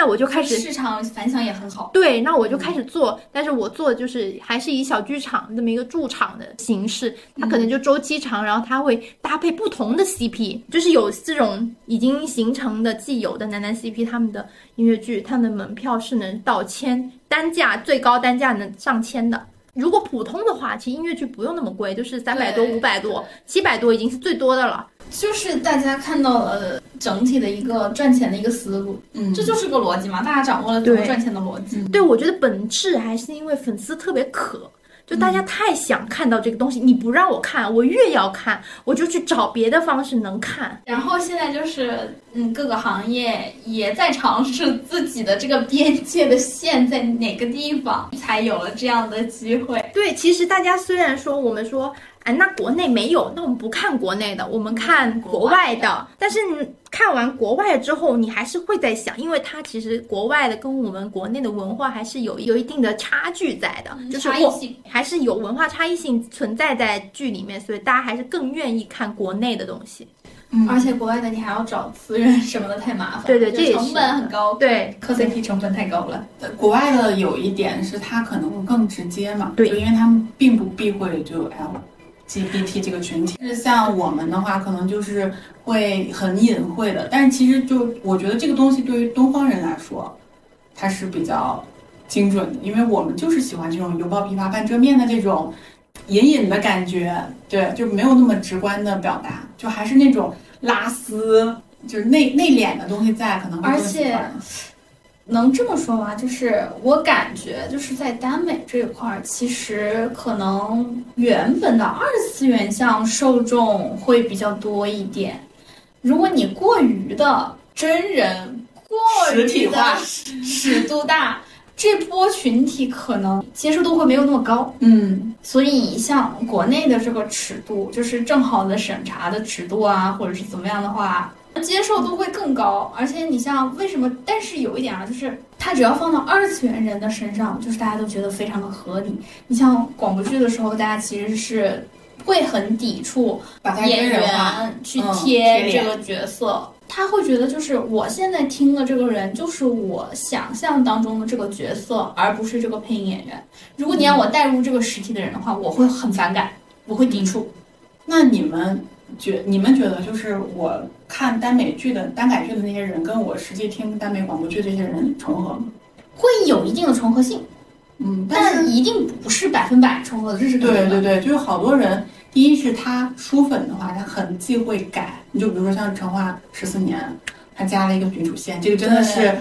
那我就开始市场反响也很好。对，那我就开始做，但是我做的就是还是以小剧场这么一个驻场的形式，它可能就周期长，然后它会搭配不同的 CP，就是有这种已经形成的既有的男男 CP，他们的音乐剧，他们的门票是能到千，单价最高单价能上千的。如果普通的话，其实音乐剧不用那么贵，就是三百多、五百多、七百多已经是最多的了。就是大家看到了整体的一个赚钱的一个思路，嗯，这就是个逻辑嘛，大家掌握了怎么赚钱的逻辑。对，我觉得本质还是因为粉丝特别渴，就大家太想看到这个东西，你不让我看，我越要看，我就去找别的方式能看。然后现在就是，嗯，各个行业也在尝试自己的这个边界的线在哪个地方，才有了这样的机会。对，其实大家虽然说我们说，哎，那国内没有，那我们不看国内的，我们看国外的。但是你看完国外之后，你还是会在想，因为它其实国外的跟我们国内的文化还是有有一定的差距在的，就是或差异性还是有文化差异性存在在剧里面，所以大家还是更愿意看国内的东西。而且国外的你还要找资源什么的，太麻烦了。对对这也是成本很高，对磕 CP 成本太高了。呃国外的有一点是它可能更直接嘛，对就因为他们并不避讳就 LGBT 这个群体。是像我们的话，可能就是会很隐晦的，但是其实就我觉得这个东西对于东方人来说，它是比较精准的，因为我们就是喜欢这种犹抱琵琶半遮面的这种隐隐的感觉，对，就没有那么直观的表达，就还是那种拉丝，就是内内敛的东西在，可能会更喜欢。能这么说吗？就是我感觉，就是在耽美这一块儿，其实可能原本的二次元向受众会比较多一点。如果你过于的真人，过于实体化的尺度大，这波群体可能接受度会没有那么高。嗯，所以像国内的这个尺度，就是正好的审查的尺度啊，或者是怎么样的话，接受度会更高。而且你像为什么？但是有一点啊，就是它只要放到二次元人的身上，就是大家都觉得非常的合理。你像广播剧的时候，大家其实是会很抵触把它演员去嗯贴这个角色。他会觉得，就是我现在听的这个人，就是我想象当中的这个角色，而不是这个配音演员。如果你让我带入这个实体的人的话，我会很反感，我会抵触。那你们觉你们觉得，就是我看耽美剧的耽改剧的那些人，跟我实际听耽美广播剧这些人重合吗？会有一定的重合性，嗯，但一定不是百分百重合的，这是。对对对，就是好多人，第一是他书粉的话，他很忌讳改。你就比如说像《成化十四年》，他加了一个女主线，这个真的是对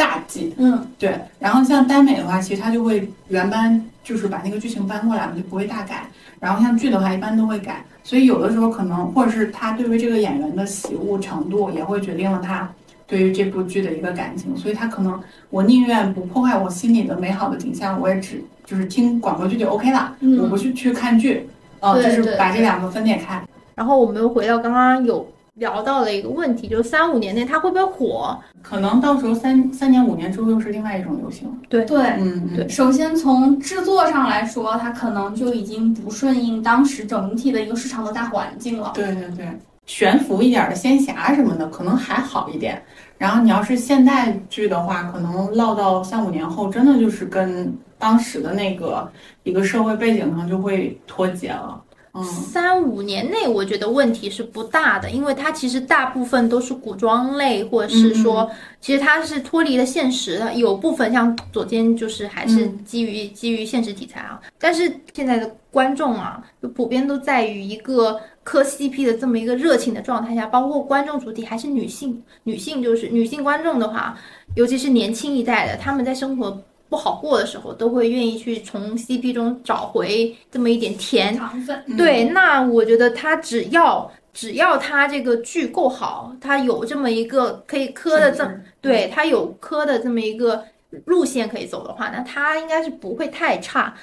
大忌。嗯，对，然后像耽美的话，其实他就会原班就是把那个剧情搬过来嘛，就不会大改。然后像剧的话，一般都会改，所以有的时候可能，或者是他对于这个演员的喜恶程度，也会决定了他对于这部剧的一个感情。所以他可能，我宁愿不破坏我心里的美好的景象，我也只就是听广播剧就 OK 了，嗯我不去去看剧，呃，就是把这两个分裂开。然后我们回到刚刚有聊到了一个问题，就是三五年内它会不会火？可能到时候三三年五年之后又是另外一种流行。对。嗯，对首先从制作上来说，它可能就已经不顺应当时整体的一个市场的大环境了。对对对，悬浮一点的仙侠什么的，可能还好一点。然后你要是现代剧的话，可能落到三五年后，真的就是跟当时的那个一个社会背景上就会脱节了。嗯，三五年内，我觉得问题是不大的，因为它其实大部分都是古装类，或者是说，其实它是脱离了现实的。有部分像左肩，就是还是基于基于现实题材啊。但是现在的观众啊，就普遍都在于一个磕 CP 的这么一个热情的状态下，包括观众主体还是女性，女性就是女性观众的话，尤其是年轻一代的，他们在生活。不好过的时候，都会愿意去从 CP 中找回这么一点甜糖分。对，那我觉得他只要只要他这个剧够好，他有这么一个可以磕的这，对他有磕的这么一个路线可以走的话，那他应该是不会太差。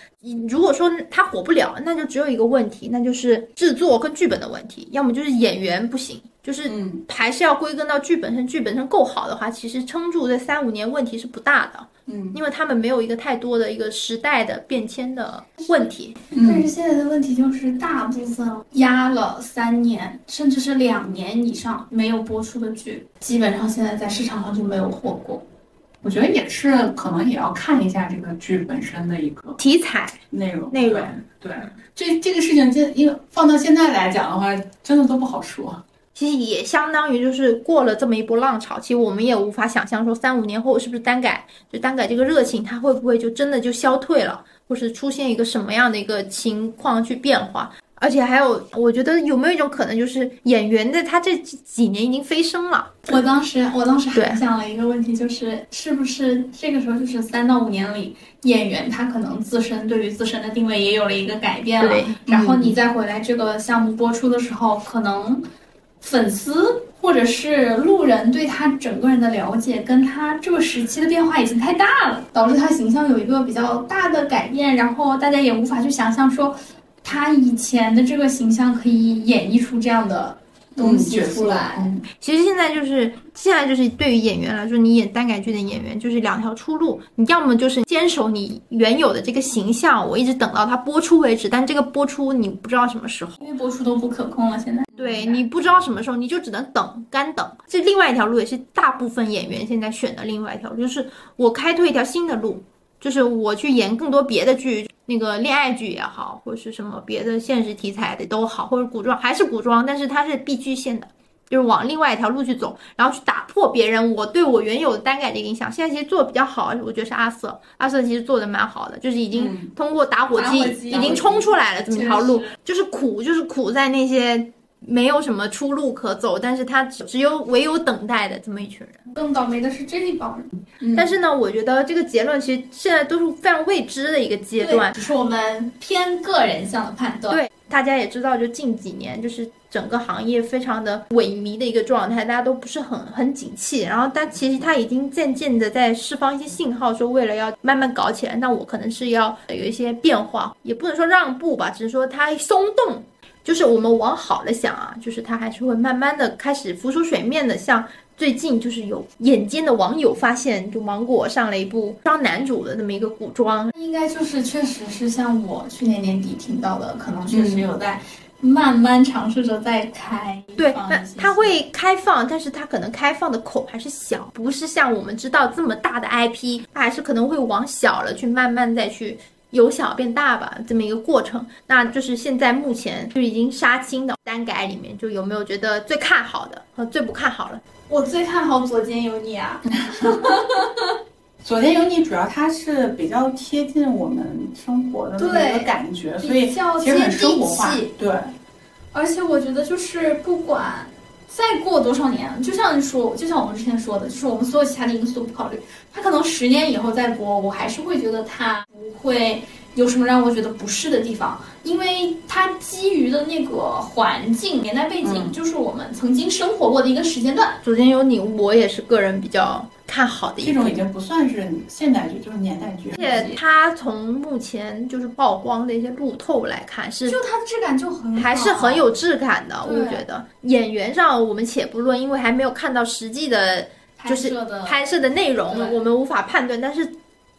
如果说他火不了，那就只有一个问题，那就是制作跟剧本的问题，要么就是演员不行，就是还是要归根到剧本身。剧本身够好的话，其实撑住这三五年问题是不大的。嗯，因为他们没有一个太多的一个时代的变迁的问题。但是现在的问题就是，大部分压了三年甚至是两年以上没有播出的剧，基本上现在在市场上就没有火过。我觉得也是，可能也要看一下这个剧本身的一个题材内容内容。对，这这个事情，现因为放到现在来讲的话，真的都不好说。其实也相当于就是过了这么一波浪潮，其实我们也无法想象说三五年后是不是单改，就单改这个热情它会不会就真的就消退了，或是出现一个什么样的一个情况去变化。而且还有，我觉得有没有一种可能，就是演员的他这几年已经飞升了。我当时我当时还想了一个问题，就是是不是这个时候就是三到五年里，演员他可能自身对于自身的定位也有了一个改变了，然后你再回来这个项目播出的时候，可能。粉丝或者是路人对他整个人的了解，跟他这个时期的变化已经太大了，导致他形象有一个比较大的改变，然后大家也无法去想象说，他以前的这个形象可以演绎出这样的。东西出来，其实现在就是现在就是对于演员来说，你演单改剧的演员就是两条出路，你要么就是坚守你原有的这个形象，我一直等到它播出为止，但这个播出你不知道什么时候，因为播出都不可控了。现在对你不知道什么时候，你就只能等，干等。这另外一条路也是大部分演员现在选的另外一条路，就是我开拓一条新的路，就是我去演更多别的剧。那个恋爱剧也好，或者是什么别的现实题材的都好，或者古装还是古装，但是它是必居线的，就是往另外一条路去走，然后去打破别人我对我原有的单改的影响。现在其实做的比较好，我觉得是阿瑟，阿瑟其实做的蛮好的，就是已经通过打火机已经冲出来了这么一条路，就是苦，就是苦在那些。没有什么出路可走，但是他只有唯有等待的这么一群人。更倒霉的是这一帮人。但是呢，我觉得这个结论其实现在都是非常未知的一个阶段，只是我们偏个人向的判断。对，大家也知道，就近几年就是整个行业非常的萎靡的一个状态，大家都不是很很景气。然后，但其实他已经渐渐的在释放一些信号，说为了要慢慢搞起来，那我可能是要有一些变化，也不能说让步吧，只是说它松动。就是我们往好了想啊，就是它还是会慢慢的开始浮出水面的。像最近就是有眼尖的网友发现，就芒果上了一部双男主的那么一个古装，应该就是确实是像我去年年底听到的，可能确实有在慢慢尝试着在开。对，那它会开放，但是它可能开放的口还是小，不是像我们知道这么大的 IP，它还是可能会往小了去慢慢再去。由小变大吧，这么一个过程，那就是现在目前就已经杀青的单改里面，就有没有觉得最看好的和最不看好的？我最看好左肩有你啊！*laughs* 左肩有你，主要它是比较贴近我们生活的那个感觉，所以其实很生活化。对，而且我觉得就是不管。再过多少年，就像说，就像我们之前说的，就是我们所有其他的因素都不考虑，它可能十年以后再播，我还是会觉得它不会有什么让我觉得不适的地方，因为它基于的那个环境、年代背景，就是我们曾经生活过的一个时间段。昨天有你，我也是个人比较。看好的这种已经不算是现代剧，就是年代剧。而且它从目前就是曝光的一些路透来看，是就它的质感就很还是很有质感的。我觉得演员上我们且不论，因为还没有看到实际的，就是拍摄的内容，我们无法判断。但是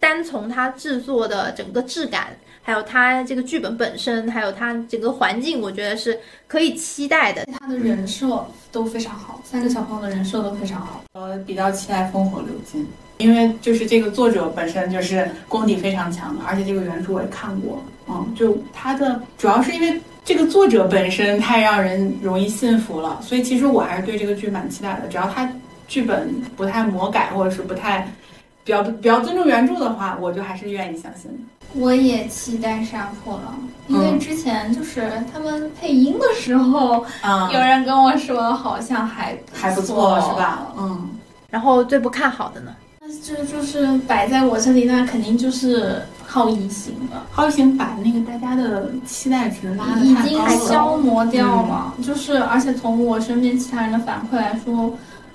单从它制作的整个质感，还有它这个剧本本身，还有它整个环境，我觉得是可以期待的。他的人设都非常好，三个小朋友的人设都非常好。我比较期待《烽火流金》，因为就是这个作者本身就是功底非常强的，而且这个原著我也看过，嗯，就他的主要是因为这个作者本身太让人容易信服了，所以其实我还是对这个剧蛮期待的。只要他剧本不太魔改，或者是不太比较比较尊重原著的话，我就还是愿意相信的。我也期待杀破狼，因为之前就是他们配音的时候，啊、*laughs* 有人跟我说好像还还不错，是吧？嗯。然后最不看好的呢？这就是摆在我这里，那肯定就是好异形了。好异形把那个大家的期待值拉的已经太高了。消磨掉了，就是而且从我身边其他人的反馈来说，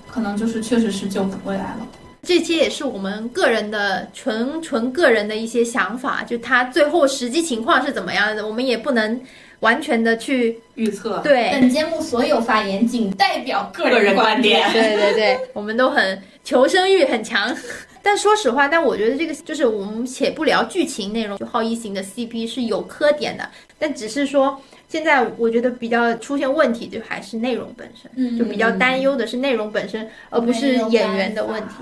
可能就是确实是救不回来了。这些也是我们个人的纯纯个人的一些想法，就他最后实际情况是怎么样的，我们也不能完全的去预测。对本节目所有发言仅代表个个人观观点 *laughs* 对对对，我们都很求生欲很强。*laughs* 但说实话，但我觉得这个就是我们且不聊剧情内容，就好一行的 CP 是有磕点的，但只是说现在我觉得比较出现问题，就还是内容本身，嗯就比较担忧的是内容本身，而不是演员的问题。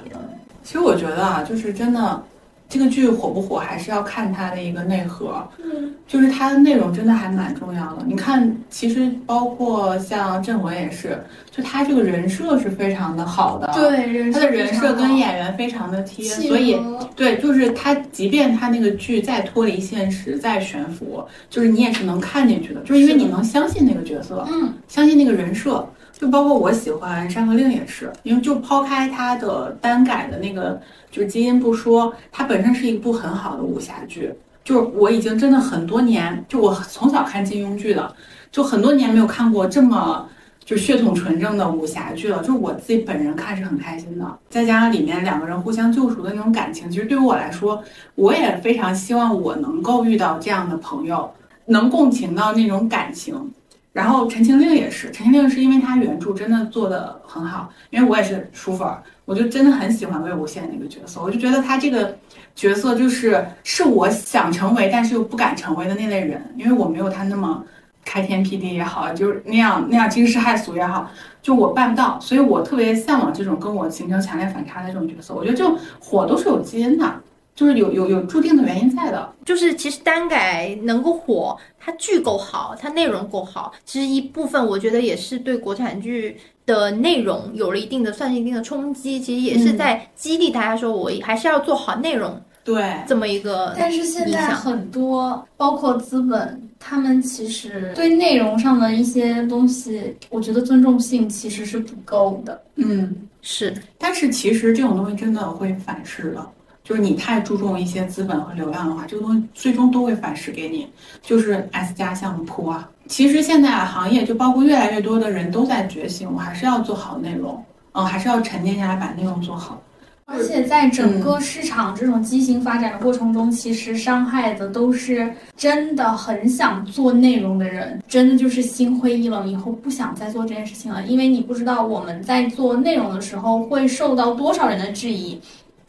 其实我觉得啊，就是真的，这个剧火不火还是要看它的一个内核，嗯，就是它的内容真的还蛮重要的。你看，其实包括像郑文也是，就他这个人设是非常的好的，，对，人他的人设跟演员员非常的贴，所以对，就是他，即便他那个剧再脱离现实、再悬浮，就是你也是能看进去的，就是因为你能相信那个角色，嗯，相信那个人设。就包括我喜欢《山河令》也是，因为就抛开它的单改的那个就是基因不说，它本身是一部很好的武侠剧。就是我已经真的很多年，就我从小看金庸剧的，就很多年没有看过这么就血统纯正的武侠剧了。就是我自己本人看是很开心的，再加上里面两个人互相救赎的那种感情，其实对于我来说，我也非常希望我能够遇到这样的朋友，能共情到那种感情。然后《陈情令》也是，《陈情令》是因为它原著真的做的很好，因为我也是书粉儿，我就真的很喜欢魏无羡那个角色，我就觉得他这个角色就是是我想成为但是又不敢成为的那类人，因为我没有他那么开天辟地也好，就是那样那样惊世骇俗也好，就我办不到，所以我特别向往这种跟我形成强烈反差的这种角色。我觉得这种火都是有基因的，就是有有有注定的原因在的。就是其实单改能够火，它剧够好，它内容够好，其实一部分我觉得也是对国产剧的内容有了一定的算是一定的冲击，其实也是在激励大家说，我还是要做好内容对，这么一个。但是现在很多，包括资本，他们其实对内容上的一些东西，我觉得尊重性其实是不够的。嗯，是，但是其实这种东西真的会反噬的。就是你太注重一些资本和流量的话，这个东西最终都会反噬给你。就是 S 加项目铺啊，其实现在行业就包括越来越多的人都在觉醒，我还是要做好内容，嗯，还是要沉淀下来把内容做好。而且在整个市场这种畸形发展的过程中，其实伤害的都是真的很想做内容的人，真的就是心灰意冷，以后不想再做这件事情了。因为你不知道我们在做内容的时候会受到多少人的质疑。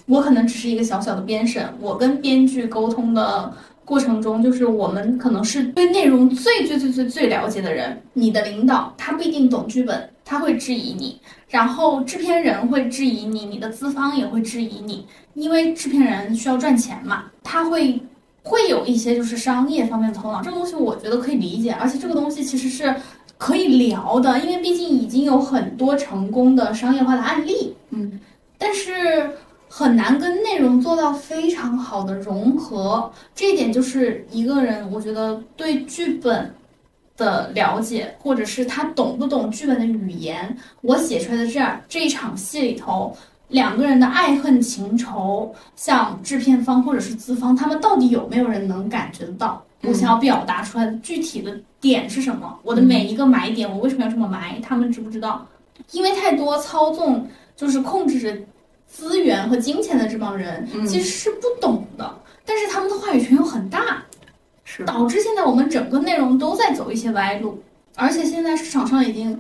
我可能只是一个小小的编审，我跟编剧沟通的过程中，就是我们可能是对内容最最最最最了解的人。你的领导他不一定懂剧本，他会质疑你，然后制片人会质疑你，你的资方也会质疑你，因为制片人需要赚钱嘛，他会会有一些就是商业方面的头脑，这个东西我觉得可以理解，而且这个东西其实是可以聊的，因为毕竟已经有很多成功的商业化的案例，嗯，但是。很难跟内容做到非常好的融合，这一点就是一个人，我觉得对剧本的了解，或者是他懂不懂剧本的语言。我写出来的这样这一场戏里头，两个人的爱恨情仇，像制片方或者是资方，他们到底有没有人能感觉得到？我想要表达出来的具体的点是什么？我的每一个埋点，我为什么要这么埋？他们知不知道？因为太多操纵，就是控制着。资源和金钱的这帮人其实是不懂的，但是他们的话语权又很大，是导致现在我们整个内容都在走一些歪路，而且现在市场上已经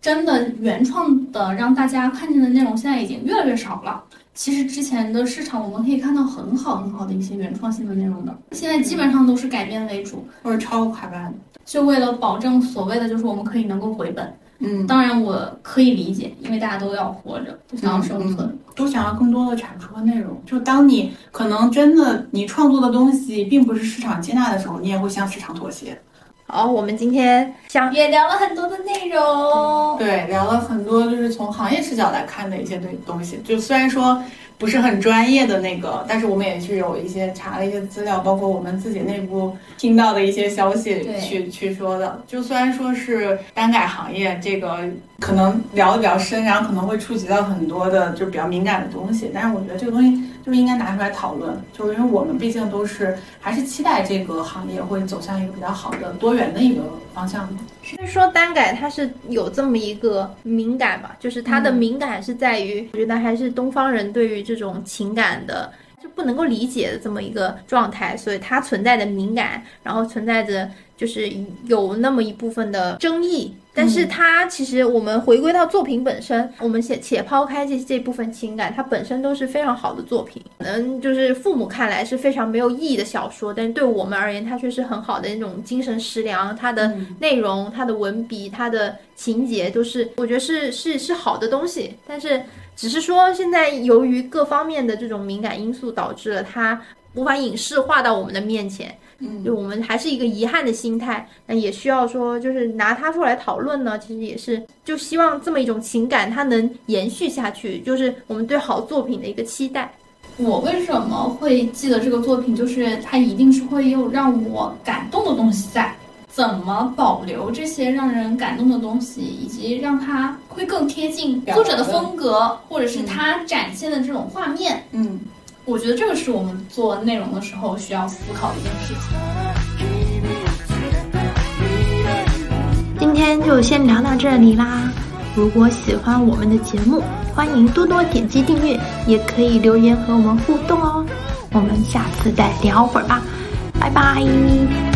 真的原创的让大家看见的内容现在已经越来越少了。其实之前的市场我们可以看到很好很好的一些原创性的内容的，现在基本上都是改编为主，或者超快版。就为了保证所谓的就是我们可以能够回本。嗯，当然我可以理解，因为大家都要活着，都想要生存。都想要更多的产出和内容。就当你可能真的你创作的东西并不是市场接纳的时候，你也会向市场妥协。好，我们今天想也聊了很多的内容，对，聊了很多就是从行业视角来看的一些东东西。就虽然说不是很专业的那个，但是我们也是有一些查了一些资料，包括我们自己内部听到的一些消息去去说的。就虽然说是单改行业，这个可能聊的比较深，然后可能会触及到很多的就比较敏感的东西，但是我觉得这个东西。就是应该拿出来讨论，就是因为我们毕竟都是还是期待这个行业会走向一个比较好的多元的一个方向的。所以说单改它是有这么一个敏感吧，就是它的敏感是在于，我觉得还是东方人对于这种情感的就不能够理解的这么一个状态，所以它存在的敏感，然后存在着就是有那么一部分的争议。但是它其实，我们回归到作品本身，我们且且抛开这这部分情感，它本身都是非常好的作品。可能就是父母看来是非常没有意义的小说，但是对我们而言，它却是很好的那种精神食粮。它的内容、它的文笔、它的情节，都是我觉得是是是好的东西。但是只是说，现在由于各方面的这种敏感因素，导致了它无法影视化到我们的面前。嗯，就我们还是一个遗憾的心态，那也需要说，就是拿它出来讨论呢。其实也是，就希望这么一种情感它能延续下去，就是我们对好作品的一个期待。我为什么会记得这个作品？就是它一定是会有让我感动的东西在。怎么保留这些让人感动的东西，以及让它会更贴近作者的风格，或者是他展现的这种画面？嗯。我觉得这个是我们做内容的时候需要思考的一件事情。今天就先聊到这里啦！如果喜欢我们的节目，欢迎多多点击订阅，也可以留言和我们互动哦。我们下次再聊会儿吧，拜拜。